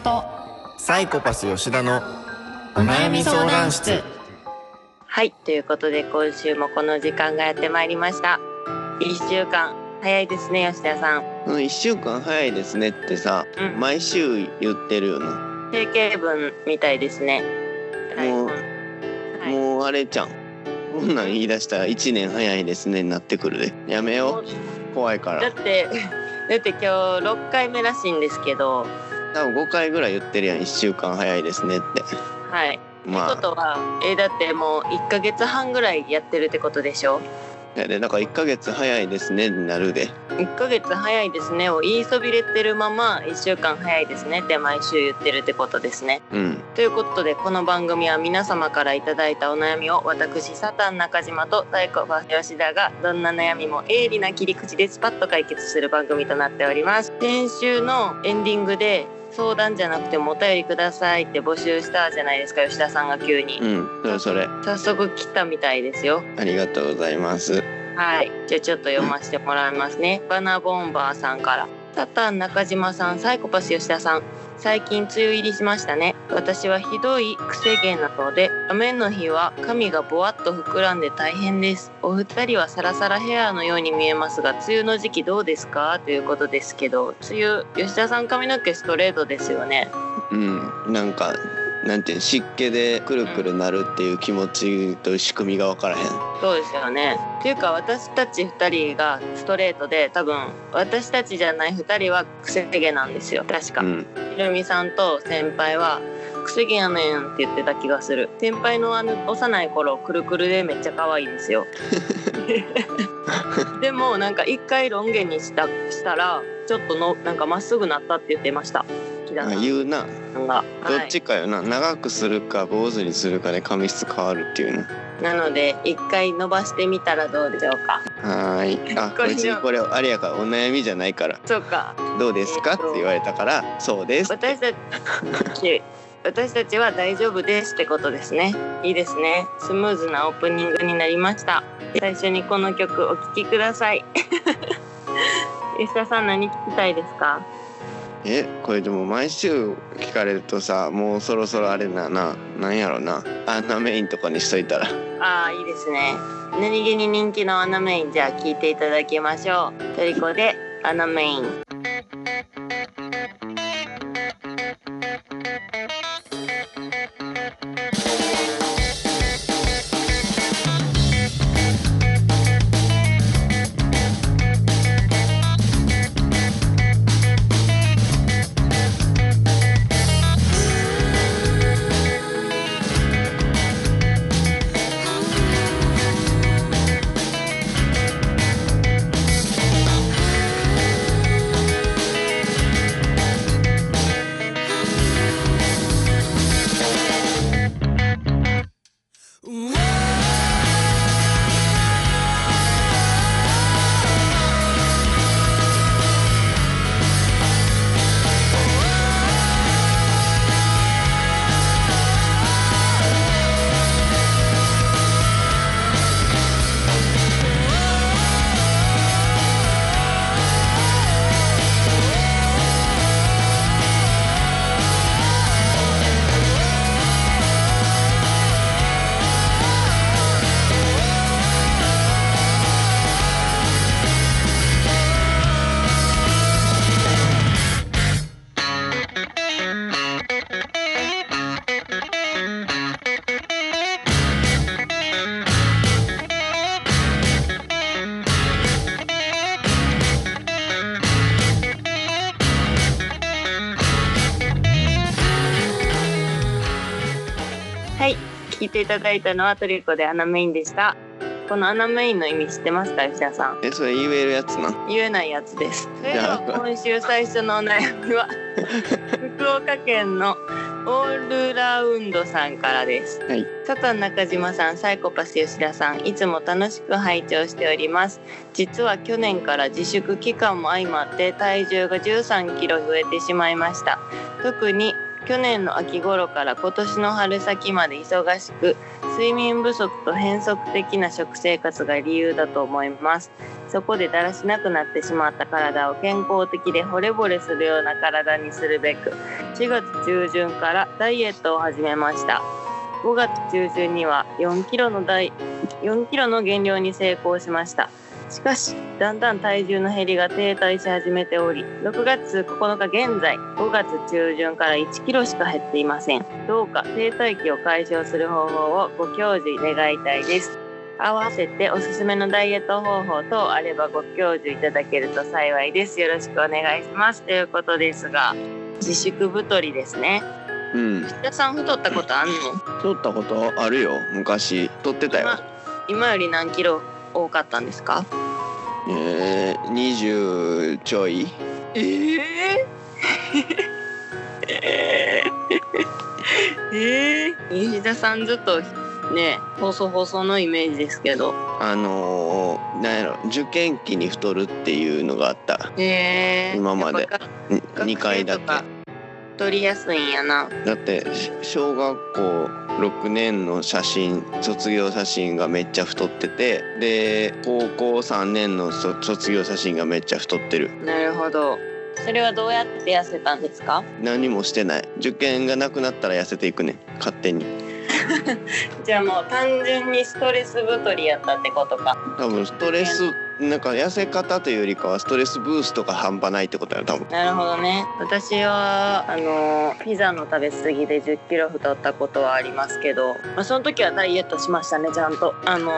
と。サイコパス吉田のお悩み相談室。はい、ということで今週もこの時間がやってまいりました。一週間早いですね、吉田さん。この1週間早いですねってさ、うん。毎週言ってるよな、定型文みたいですね。もうはい。もうあれじゃん。こんなん言い出したら1年早いですねになってくるで。やめよう。怖いから。だって、だって今日6回目らしいんですけど、多分5回ぐらい言ってるやん。1週間早いですねって。はい。まあ。ってことは、えだってもう1ヶ月半ぐらいやってるってことでしょ？いやでだから1ヶ月早いですねになるで ?1 ヶ月早いですね。を言いそびれてるまま1週間早いですねって毎週言ってるってことですね。うん。ということでこの番組は皆様からいただいたお悩みを私サタン中島と太鼓判吉田がどんな悩みも鋭利な切り口でスパッと解決する番組となっております。先週のエンディングで相談じゃなくてもお便りくださいって募集したじゃないですか吉田さんが急に。うんそれそれ。早速来たみたいですよ。ありがとうございます。はい。じゃあちょっと読ませてもらいますね。バナボンバーさんからサタン中島さんサイコパス吉田さん。最近梅雨入りしましたね。私はひどい癖毛なので雨の日は髪がぼわっと膨らんで大変です。お二人はサラサラヘアのように見えますが梅雨の時期どうですか？ということですけど梅雨吉田さん髪の毛ストレートですよね。うんなんかなんていうの湿気でくるくるなるっていう気持ちと仕組みが分からへん。そうですよね。っていうか私たち2人がストレートで多分私たちじゃない2人は癖毛なんですよ。確か、うん。ひろみさんと先輩は癖毛やねんって言ってた気がする。先輩のあの幼い頃くるくるでめっちゃ可愛いんですよ。でもなんか一回ロン毛にしたしたらちょっとのなんかまっすぐなったって言ってました木田あさん言うな。がどっちかよな、長くするか坊主にするかで髪質変わるっていうのはい、なので一回伸ばしてみたらどうでしょうか。はーい。あこれ別にこれあれやからお悩みじゃないから。そうか。どうですかって言われたからそうです私たち 私たちは大丈夫ですってことですね。いいですね。スムーズなオープニングになりました。最初にこの曲お聴きください。吉田さん何聞きたいですか？えこれでも毎週聞かれるとさもうそろそろあれだななんやろな。あんなメインとかにしといたら。ああいいですね。何気に人気のアナメインじゃあ聞いていただきましょう。トリコでアナメイン。ていただいたのはトリコでアナメインでした。このアナメインの意味知ってますか吉田さん？えそれ言えるやつな？言えないやつです。それでは今週最初のお悩みは 福岡県のオールラウンドさんからです、はい。佐藤中島さんサイコパス吉田さんいつも楽しく拝聴しております。実は去年から自粛期間も相まって体重が13キロ増えてしまいました。特に去年の秋頃から今年の春先まで忙しく睡眠不足と変則的な食生活が理由だと思います。そこでだらしなくなってしまった体を健康的で惚れ惚れするような体にするべく4月中旬からダイエットを始めました。5月中旬には4キロのダイ4キロの減量に成功しました。しかしだんだん体重の減りが停滞し始めており6月9日現在5月中旬から1キロしか減っていません。どうか停滞期を解消する方法をご教示願いたいです。合わせておすすめのダイエット方法等あればご教授いただけると幸いです。よろしくお願いします。ということですが自粛太りですね。うん。吉田さん太ったことあんの？取ったことあるよ。昔。取ってたよ。今今より何キロ？多かったんですか？えー、20ちょい。ええええ吉田さんずっとね細々のイメージですけど。あのー、なんやろ受験期に太るっていうのがあった。へえ今まで。やっぱ2回だけ。太りやすいんやな。だってし小学校6年の写真卒業写真がめっちゃ太っててで高校3年のそ卒業写真がめっちゃ太ってる。なるほど。それはどうやって痩せたんですか？何もしてない。受験がなくなったら痩せていくね。勝手に。じゃあもう単純にストレス太りやったってことか。多分ストレスなんか痩せ方というよりかはストレスブーストが半端ないってことや多分。なるほどね。私はあのピザの食べ過ぎで1 0キロ太ったことはありますけど、まあ、その時はダイエットしましたねちゃんと。あの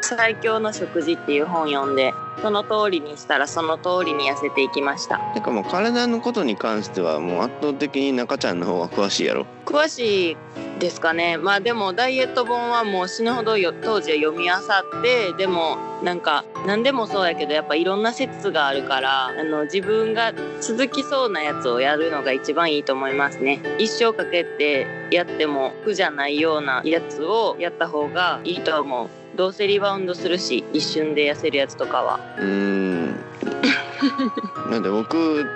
最強の食事っていう本読んでその通りにしたらその通りに痩せていきました。てかもう体のことに関してはもう圧倒的に中ちゃんの方が詳しいやろ。詳しいですかね。まあでもダイエット本はもう死ぬほどよ当時は読み漁ってでもなんか何でもそうやけどやっぱいろんな説があるからあの自分が続きそうなやつをやるのが一番いいと思いますね。一生かけてやっても苦じゃないようなやつをやった方がいいと思うどうせリバウンドするし一瞬で痩せるやつとかは。うーん。なんで僕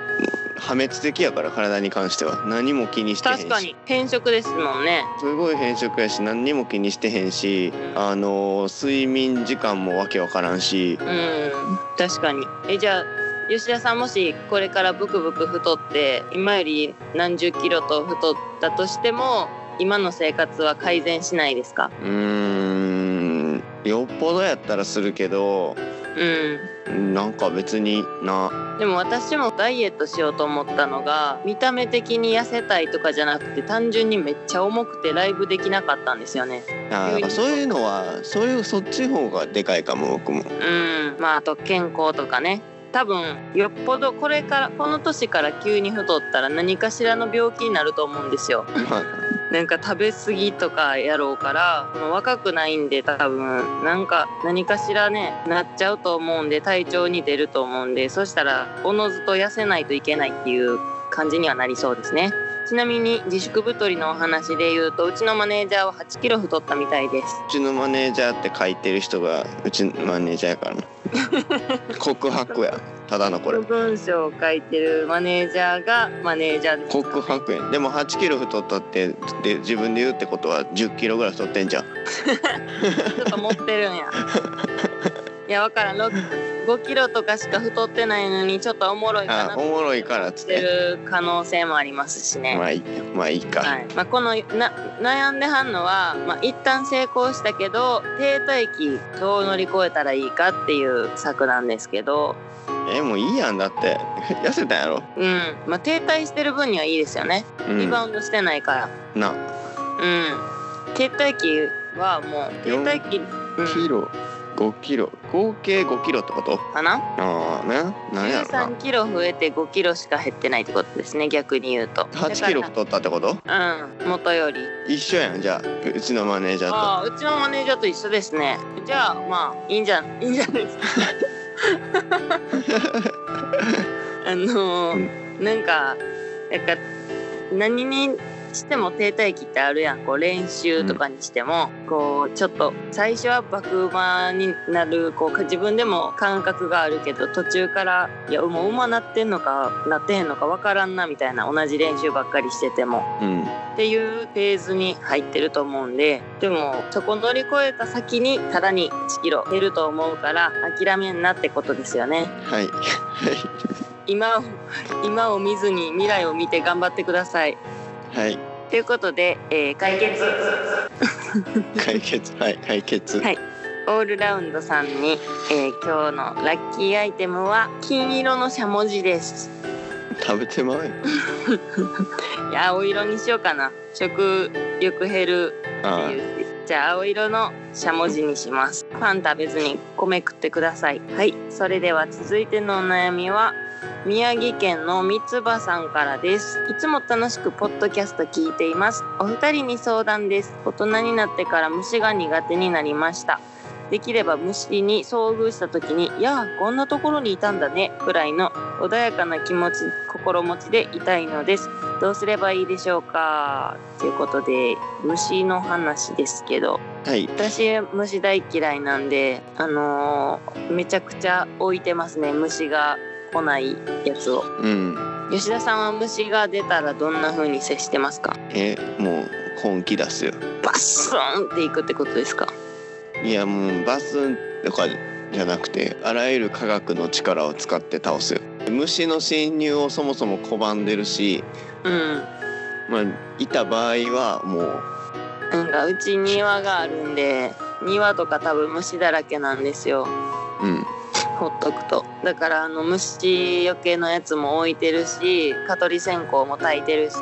破滅的やから体に関しては。何も気にしてへんし。確かに。変色ですもんね。すごい変色やし何にも気にしてへんしあの睡眠時間もわけわからんし。うん。確かに。えじゃあ吉田さんもしこれからブクブク太って今より何十キロと太ったとしても今の生活は改善しないですか？うーんよっぽどやったらするけどうんなんか別にな。でも私もダイエットしようと思ったのが見た目的に痩せたいとかじゃなくて単純にめっちゃ重くてライブできなかったんですよね。あだからそういうのはそういうそっちの方がでかいかも僕も。うん。まああと健康とかね。多分よっぽどこれからこの年から急に太ったら何かしらの病気になると思うんですよ。まあなんか食べ過ぎとかやろうからもう若くないんで多分なんか何かしらねなっちゃうと思うんで体調に出ると思うんでそしたらおのずと痩せないといけないっていう感じにはなりそうですね。ちなみに自粛太りのお話で言うとうちのマネージャーは8キロ太ったみたいです。うちのマネージャーって書いてる人がうちのマネージャーやからな。告白やただのこれ。文章を書いてるマネージャーがマネージャーです。告白やん。でも8キロ太ったってで自分で言うってことは10キロぐらい太ってんじゃん。ちょっと持ってるんや。いやわからん5キロとかしか太ってないのにちょっとおもろいかな。あおもろいからっつっしててる可能性もありますしね。まあいいまあいいか、はい。まあ、このな悩んではんのは、まあ、一旦成功したけど停滞期どう乗り越えたらいいかっていう策なんですけど、えもういいやんだって。痩せたんやろ、うん。まあ、停滞してる分にはいいですよね。うん、リバウンドしてないから、な。うん、停滞期はもう停滞期、うん、キロ5キロ合計5キロってこと？かな？ああね。何やろな。13キロ増えて5キロしか減ってないってことですね逆に言うと。8キロ太ったってこと？だうん元より。一緒やん。じゃあうちのマネージャーと。ああうちのマネージャーと一緒ですね。じゃあまあいいんじゃいいんじゃないですか？あのーなんかなんか何にしても停滞期ってあるやん。こう練習とかにしても、こうちょっと最初は爆馬になる。こう自分でも感覚があるけど途中からいやもう馬なってんのかなってへんのかわからんなみたいな。同じ練習ばっかりしてても。うんっていうフェーズに入ってると思うんで。でもそこ乗り越えた先にさらに1キロ減ると思うから諦めんなってことですよね。はい。はい。今を今を見ずに未来を見て頑張ってください。はい。ということで、えー解決。解決。はい解決。はい。オールラウンドさんに、えー今日のラッキーアイテムは金色のしゃもじです。食べてまうよ いや青色にしようかな。食欲減る。じゃあ青色のしゃもじにします。パン食べずに米食ってください。はい。それでは続いてのお悩みは宮城県の三つ葉さんからです。いつも楽しくポッドキャスト聞いています。お二人に相談です。大人になってから虫が苦手になりました。できれば虫に遭遇した時に「いやこんなところにいたんだね」くらいの穏やかな気持ち心持ちでいたいのです。どうすればいいでしょうか。ということで虫の話ですけど。あはい。私虫大嫌いなんであのーめちゃくちゃ置いてますね虫が来ないやつを。うん。吉田さんは虫が出たらどんな風に接してますか？えもう本気出すよ。バッスンっていくってことですか？いやもうバスンとかじゃなくてあらゆる科学の力を使って倒すよ。虫の侵入をそもそも拒んでるしうん。まあいた場合はもうなんかうち庭があるんで庭とか多分虫だらけなんですよ。うんほっとくと。だからあの虫よけのやつも置いてるし蚊取り線香も焚いてるし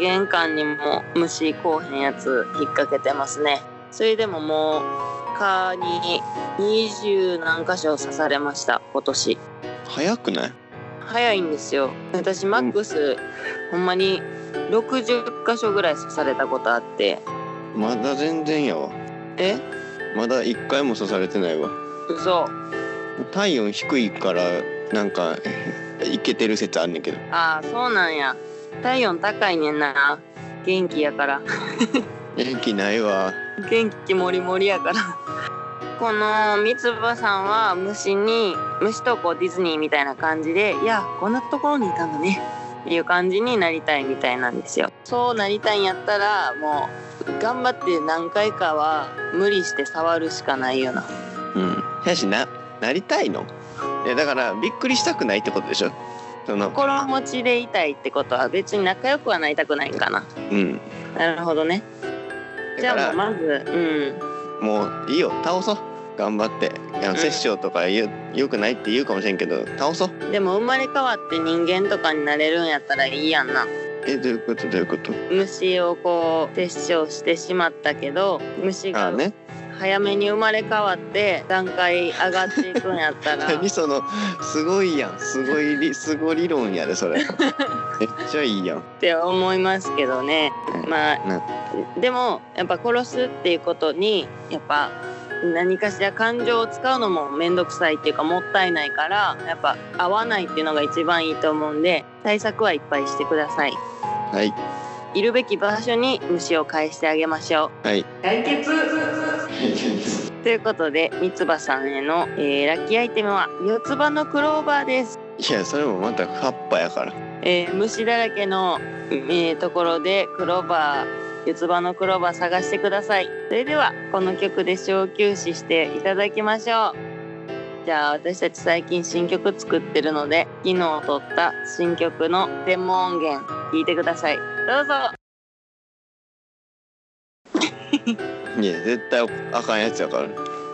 玄関にも虫こうへんやつ引っ掛けてますね。それでももう蚊に20何箇所刺されました今年。早くない？早いんですよ。私マックス、ほんまに60箇所ぐらい刺されたことあって。まだ全然やわ。え？まだ一回も刺されてないわ。嘘体温低いからなんかいけてる説あんねんけど。ああそうなんや。体温高いねんな。元気やから。元気ないわ。元気もりもりやから。この三つ葉さんは虫に虫とこうディズニーみたいな感じでいやこんなところにいたんだね。っていう感じになりたいみたいなんですよ。そうなりたいんやったらもう頑張って何回かは無理して触るしかないよな。うん。やしななりたいの？いやだからびっくりしたくないってことでしょ？その心持ちでいたいってことは別に仲良くはなりたくないんかな。うん。なるほどね。じゃあもうまずうん。もういいよ。倒そう。頑張って。いやん。殺生とかよよくないって言うかもしれんけど倒そう。でも生まれ変わって人間とかになれるんやったらいいやんな。えどういうこと？どういうこと？虫をこう殺生してしまったけど虫がね早めに生まれ変わって段階上がっていくんやったら。何そのすごいやん。すごいり すご理論やでそれ。めっちゃいいやん。って思いますけどね。まあでもやっぱ殺すっていうことにやっぱ何かしら感情を使うのも面倒くさいっていうかもったいないからやっぱ合わないっていうのが一番いいと思うんで対策はいっぱいしてください。はい。いるべき場所に虫を返してあげましょう。はい。解決 ということで三つ葉さんへの、えーラッキーアイテムは四つ葉のクローバーです、いやそれもまた葉っぱやから。えー虫だらけの、えーところでクローバー四つ葉のクローバー探してください。それではこの曲で小休止していただきましょう。じゃあ私たち最近新曲作ってるので昨日撮った新曲のデモ音源聞いてください。どうぞいや絶対あかんやつやから。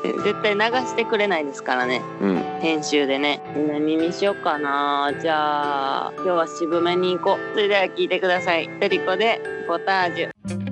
え絶対流してくれないですからね。うん。編集でね。何にしようかな。じゃあ今日は渋めに行こう。それでは聞いてください。トリコでポタージュ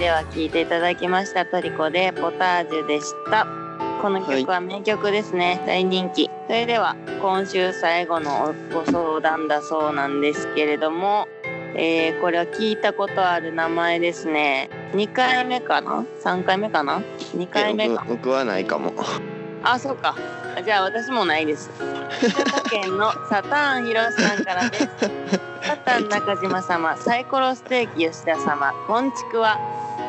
では聴いていただきましたトリコでポタージュでした。この曲は名曲ですね、大人気。それでは今週最後のご相談だそうなんですけれども、えーこれは聞いたことある名前ですね。2回目かな ?3 回目かな ?2 回目か。僕僕はないかもあ、そうか。じゃあ私もないです。新潟県のサターンひろしさんからです。サタン中島様、サイコロステーキ吉田様、こんちくわ、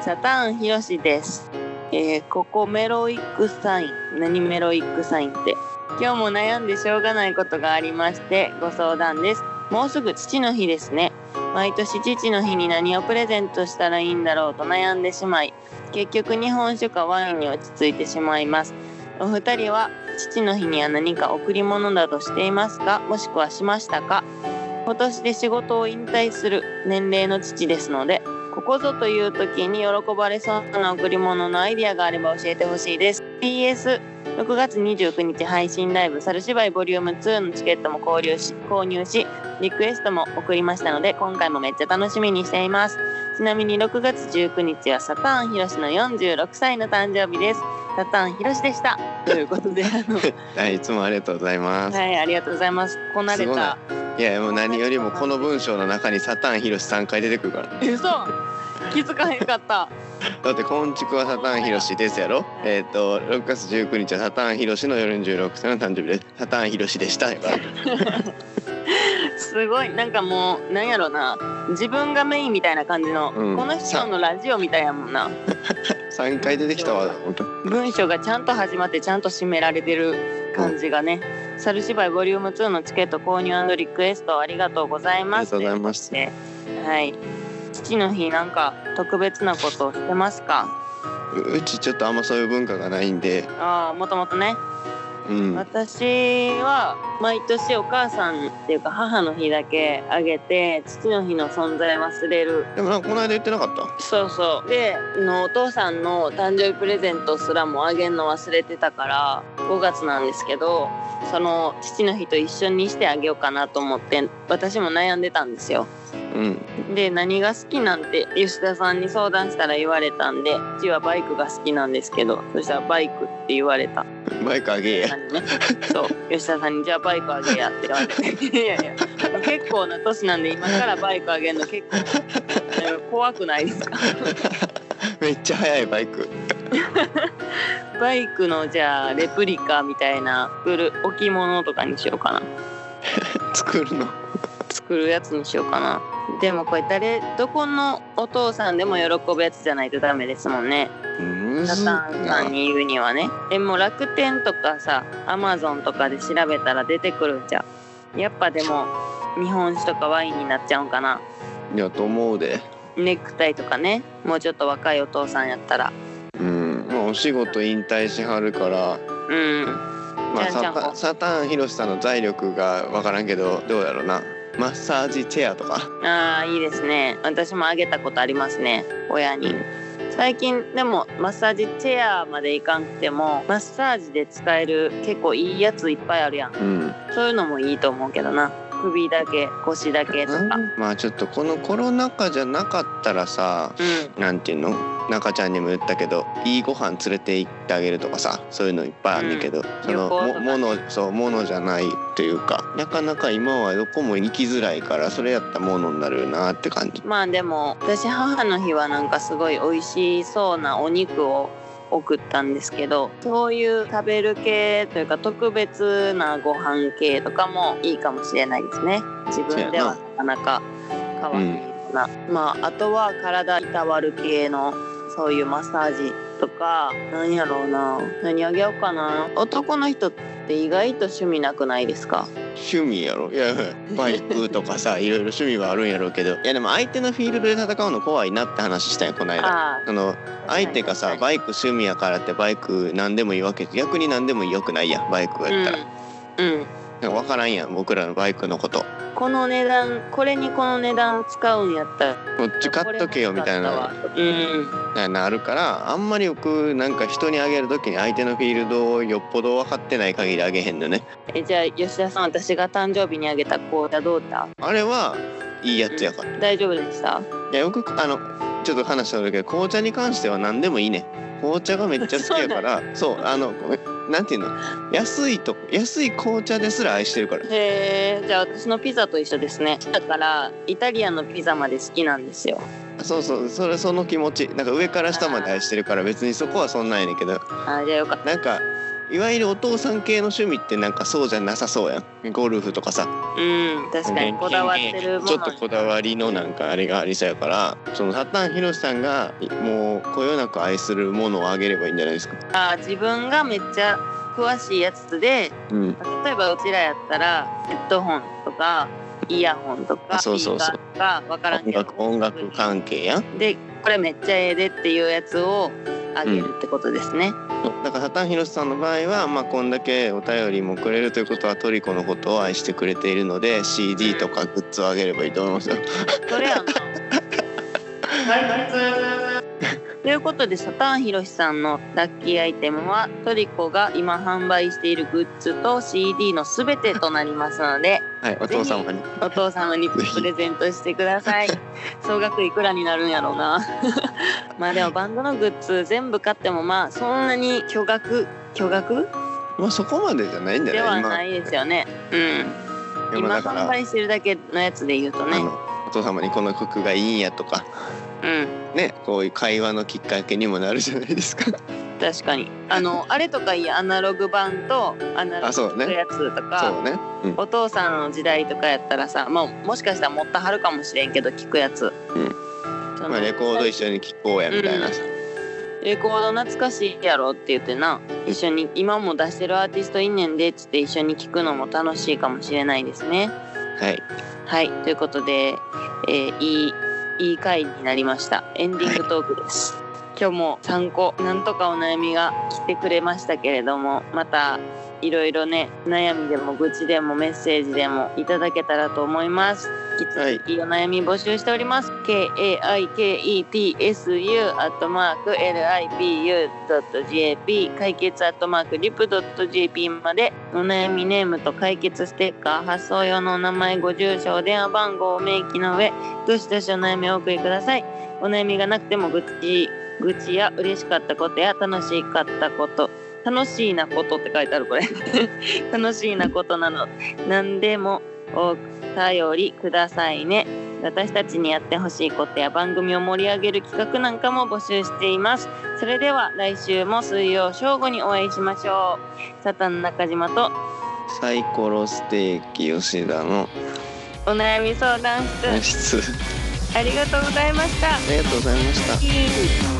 サタンひろしです。えーここメロイックサイン。何メロイックサインって。今日も悩んでしょうがないことがありまして、ご相談です。もうすぐ父の日ですね。毎年父の日に何をプレゼントしたらいいんだろうと悩んでしまい、結局日本酒かワインに落ち着いてしまいます。お二人は父の日には何か贈り物などしていますか？もしくはしましたか？今年で仕事を引退する年齢の父ですのでここぞという時に喜ばれそうな贈り物のアイディアがあれば教えてほしいです。PS6 月29日配信ライブ「猿芝居 Vol.2 のチケットも購入し購入しリクエストも送りましたので今回もめっちゃ楽しみにしています。ちなみに6月19日はサターンひろしの46歳の誕生日です。サターンひろしでしたということであの はいいつもありがとうございます、はい、ありがとうございます。こなれた。いやもう何よりもこの文章の中にサターンヒロシ3回出てくるから嘘。気づかへんかった。だって「こんちくはサターンヒロシです」やろえっ、と6月19日はサターンヒロシの46歳の誕生日ですサターンヒロシでしたすごい、なんかもう、なんやろな。自分がメインみたいな感じの、うんこの人のラジオみたいやもんな。3回出てきたわ本当文章がちゃんと始まって、ちゃんと締められてる感じがね。猿芝居ボリューム2のチケット購入リクエストありがとうございます。ありがとうございますはい。父の日なんか特別なことをしてますか？ううちちょっとあんまそういう文化がないんでああ、もともとね。うん。私は毎年お母さんっていうか母の日だけあげて父の日の存在忘れる。でもなんかこの間言ってなかった？そうそう。でのお父さんの誕生日プレゼントすらもあげんの忘れてたから5月なんですけどその父の日と一緒にしてあげようかなと思って私も悩んでたんですよ。うん。で何が好きなんて吉田さんに相談したら言われたんでうちはバイクが好きなんですけどそしたらバイクって言われたバイクあげえや。何ね、そう。吉田さんに「じゃあバイクあげや」って言われて。いやいや結構な年なんで今からバイクあげるの結構えー怖くないですか？めっちゃ速いバイク。バイクのじゃあレプリカみたいな作る置物とかにしようかな。作るの？作るやつにしようかな。でもこれ誰どこのお父さんでも喜ぶやつじゃないとダメですもんね。うんサタンさんに言うにはね。でも楽天とかさアマゾンとかで調べたら出てくるんじゃ。んやっぱでも日本酒とかワインになっちゃうんかな。いやと思うで。ネクタイとかね。もうちょっと若いお父さんやったら。うん。まあお仕事引退しはるから。うん。まあじゃんじゃんサタサターンヒロシさんの財力がわからんけどどうやろうな。マッサージチェアとか。ああいいですね。私もあげたことありますね。親に最近でもマッサージチェアまでいかんくてもマッサージで使える結構いいやついっぱいあるやん。うん。そういうのもいいと思うけどな。首だけ腰だけとか。まあちょっとこのコロナ禍じゃなかったらさうん。なんていうの？中ちゃんにも言ったけどいいご飯連れて行ってあげるとかさそういうのいっぱいあるけど、その旅行とかね。もものそうものじゃないというかなかなか今はどこも行きづらいからそれやったものになるなって感じ。まあでも私母の日はなんかすごい美味しそうなお肉を送ったんですけどそういう食べる系というか特別なご飯系とかもいいかもしれないですね。自分ではな。かなか買わないような、まああとは体いたわる系のそういうマッサージとか何やろうな。何あげようかな。男の人って意外と趣味なくないですか？趣味やろ？いやバイクとかさ いろいろ趣味はあるんやろうけど。いやでも相手のフィールドで戦うの怖いなって話したんよこの間。あその相手がさバイク趣味やからってバイク何でもいいわけ逆に何でもよくないやんバイクあやったら、うん、うん。なんか分からんやん僕らのバイクのことこの値段これにこの値段使うんやったら。こっち買っとけよみたいな。うん。なるからあんまり僕なんか人にあげる時に相手のフィールドをよっぽど分かってない限りあげへんのね。えじゃあ吉田さん私が誕生日にあげた紅茶どうだ？あれはいいやつやから、大丈夫でした？いや僕あのちょっと話したんだけど紅茶に関しては何でもいいね。紅茶がめっちゃ好きやから そうあのなんていうの？安いと安い紅茶ですら愛してるから。へえじゃあ私のピザと一緒ですね。だからイタリアンのピザまで好きなんですよ。そうそうそれその気持ち。なんか上から下まで愛してるから別にそこはそんなんやねんけど。あじゃあよかっなんかいわゆるお父さん系の趣味ってなんかそうじゃなさそうやん。ゴルフとかさ。たうん。確かに。こだわってるもの。ちょっとこだわりのなんかあれがありそうやから。そのサタンヒロシさんがもうこよなく愛するものをあげればいいんじゃないですか。あ自分がめっちゃ詳しいやつでうん。例えばうちらやったらヘッドホンとかイヤホンとかあそうそうそう。か分からん音けど。楽音楽関係やん。でこれめっちゃええでっていうやつをあげるってことですね、だからサタンヒロシさんの場合は、まあ、こんだけお便りもくれるということはトリコのことを愛してくれているので CD とかグッズをあげればいいと思いますよ。それやな ということでサタンヒロシさんのラッキーアイテムはトリコが今販売しているグッズと CD のすべてとなりますのではいお父様に。お父様にプレゼントしてください。総額いくらになるんやろうな。まあでもバンドのグッズ全部買ってもまあそんなに巨額巨額？まあそこまでじゃないんだでよねはないですよね。うん。今販売してるだけのやつで言うとね。お父様にこの曲がいいんやとかうん。ねこういう会話のきっかけにもなるじゃないですか。確かに。あのあれとかいいやアナログ版とアナロあそうね。グのやつとか、そうね。うん。お父さんの時代とかやったらさ、まあ、もしかしたら持ったはるかもしれんけど聞くやつ、うん。まあレコード一緒に聴こうやみたいなさ。レコード懐かしいやろって言ってな一緒に今も出してるアーティストいんねんでっつって一緒に聞くのも楽しいかもしれないですね。はい。はい。ということで、えーいいいい回になりました。エンディングトークです、今日も参考なんとかお悩みが来てくれましたけれどもまたいろいろね悩みでも愚痴でもメッセージでもいただけたらと思います。引き続きお悩み募集しております、kaiketsu アットマーク lipu.jp 解決アットマークリプ .jp までお悩みネームと解決ステッカー発送用のお名前ご住所お電話番号を明記の上どしどしお悩みをお送りください。お悩みがなくても愚痴愚痴や嬉しかったことや楽しかったこと楽しいなことって書いてあるこれ。楽しいなことなの。何でもお便りくださいね。私たちにやってほしいことや番組を盛り上げる企画なんかも募集しています。それでは来週も水曜正午にお会いしましょう。サタン中島とサイコロステーキ吉田のお悩み相談室。室ありがとうございました。ありがとうございました